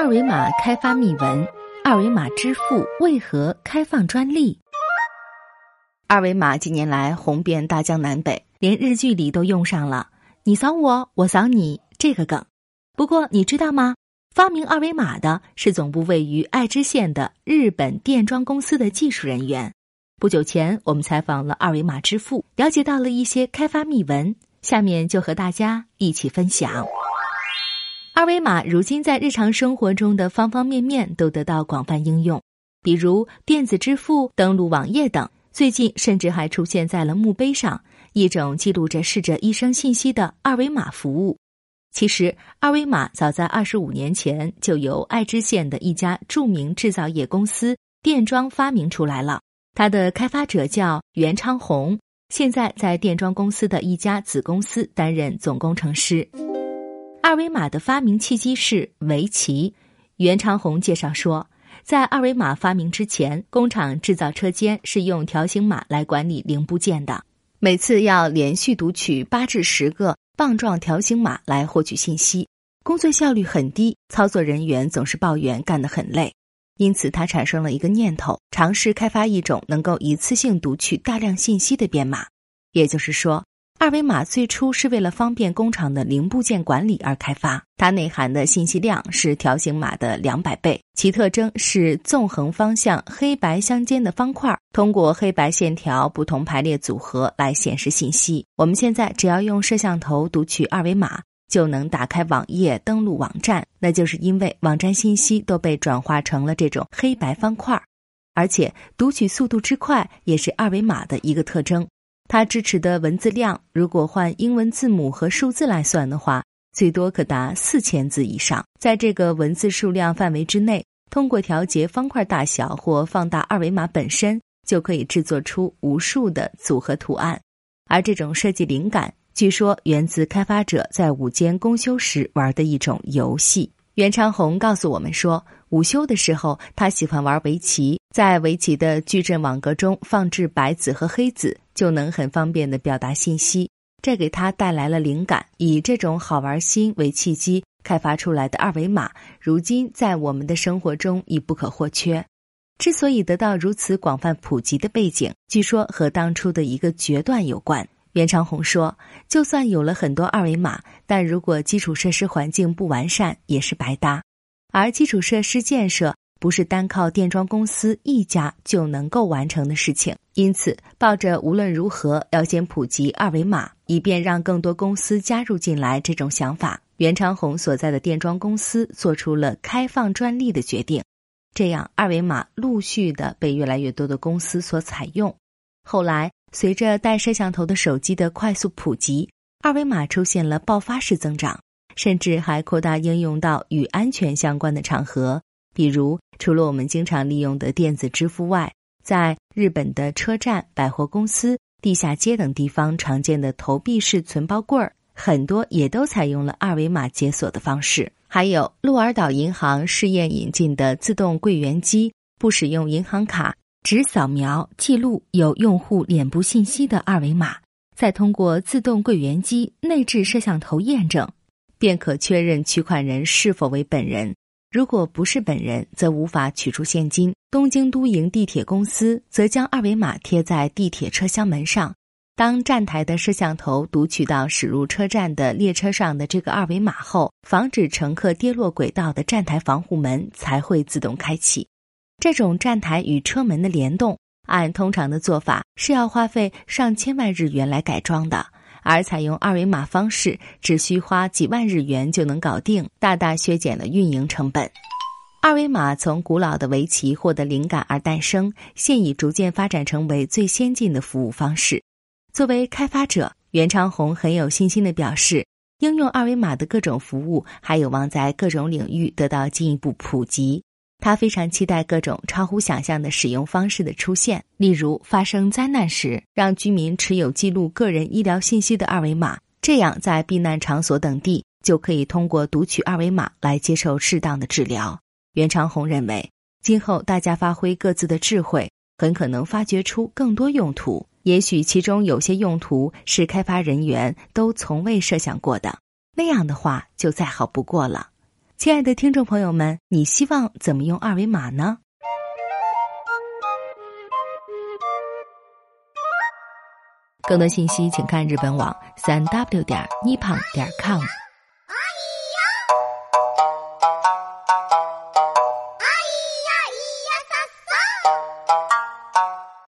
二维码开发秘闻：二维码支付为何开放专利？二维码近年来红遍大江南北，连日剧里都用上了“你扫我，我扫你”这个梗。不过你知道吗？发明二维码的是总部位于爱知县的日本电装公司的技术人员。不久前，我们采访了二维码支付，了解到了一些开发秘闻，下面就和大家一起分享。二维码如今在日常生活中的方方面面都得到广泛应用，比如电子支付、登录网页等。最近甚至还出现在了墓碑上，一种记录着逝者一生信息的二维码服务。其实，二维码早在二十五年前就由爱知县的一家著名制造业公司电装发明出来了。它的开发者叫袁昌红，现在在电装公司的一家子公司担任总工程师。二维码的发明契机是围棋。袁长红介绍说，在二维码发明之前，工厂制造车间是用条形码来管理零部件的，每次要连续读取八至十个棒状条形码来获取信息，工作效率很低，操作人员总是抱怨干得很累。因此，他产生了一个念头，尝试开发一种能够一次性读取大量信息的编码，也就是说。二维码最初是为了方便工厂的零部件管理而开发，它内含的信息量是条形码的两百倍，其特征是纵横方向黑白相间的方块，通过黑白线条不同排列组合来显示信息。我们现在只要用摄像头读取二维码，就能打开网页登录网站，那就是因为网站信息都被转化成了这种黑白方块，而且读取速度之快也是二维码的一个特征。它支持的文字量，如果换英文字母和数字来算的话，最多可达四千字以上。在这个文字数量范围之内，通过调节方块大小或放大二维码本身，就可以制作出无数的组合图案。而这种设计灵感，据说源自开发者在午间公休时玩的一种游戏。袁长红告诉我们说，午休的时候，他喜欢玩围棋，在围棋的矩阵网格中放置白子和黑子。就能很方便的表达信息，这给他带来了灵感。以这种好玩心为契机开发出来的二维码，如今在我们的生活中已不可或缺。之所以得到如此广泛普及的背景，据说和当初的一个决断有关。袁长红说：“就算有了很多二维码，但如果基础设施环境不完善，也是白搭。而基础设施建设。”不是单靠电装公司一家就能够完成的事情，因此抱着无论如何要先普及二维码，以便让更多公司加入进来这种想法，袁长红所在的电装公司做出了开放专利的决定。这样，二维码陆续的被越来越多的公司所采用。后来，随着带摄像头的手机的快速普及，二维码出现了爆发式增长，甚至还扩大应用到与安全相关的场合。比如，除了我们经常利用的电子支付外，在日本的车站、百货公司、地下街等地方常见的投币式存包柜儿，很多也都采用了二维码解锁的方式。还有鹿儿岛银行试验引进的自动柜员机，不使用银行卡，只扫描记录有用户脸部信息的二维码，再通过自动柜员机内置摄像头验证，便可确认取款人是否为本人。如果不是本人，则无法取出现金。东京都营地铁公司则将二维码贴在地铁车厢门上，当站台的摄像头读取到驶入车站的列车上的这个二维码后，防止乘客跌落轨道的站台防护门才会自动开启。这种站台与车门的联动，按通常的做法是要花费上千万日元来改装的。而采用二维码方式，只需花几万日元就能搞定，大大削减了运营成本。二维码从古老的围棋获得灵感而诞生，现已逐渐发展成为最先进的服务方式。作为开发者，袁长红很有信心地表示，应用二维码的各种服务还有望在各种领域得到进一步普及。他非常期待各种超乎想象的使用方式的出现，例如发生灾难时，让居民持有记录个人医疗信息的二维码，这样在避难场所等地就可以通过读取二维码来接受适当的治疗。袁长红认为，今后大家发挥各自的智慧，很可能发掘出更多用途，也许其中有些用途是开发人员都从未设想过的，那样的话就再好不过了。亲爱的听众朋友们，你希望怎么用二维码呢？更多信息请看日本网三 w 点 nippon 点 com。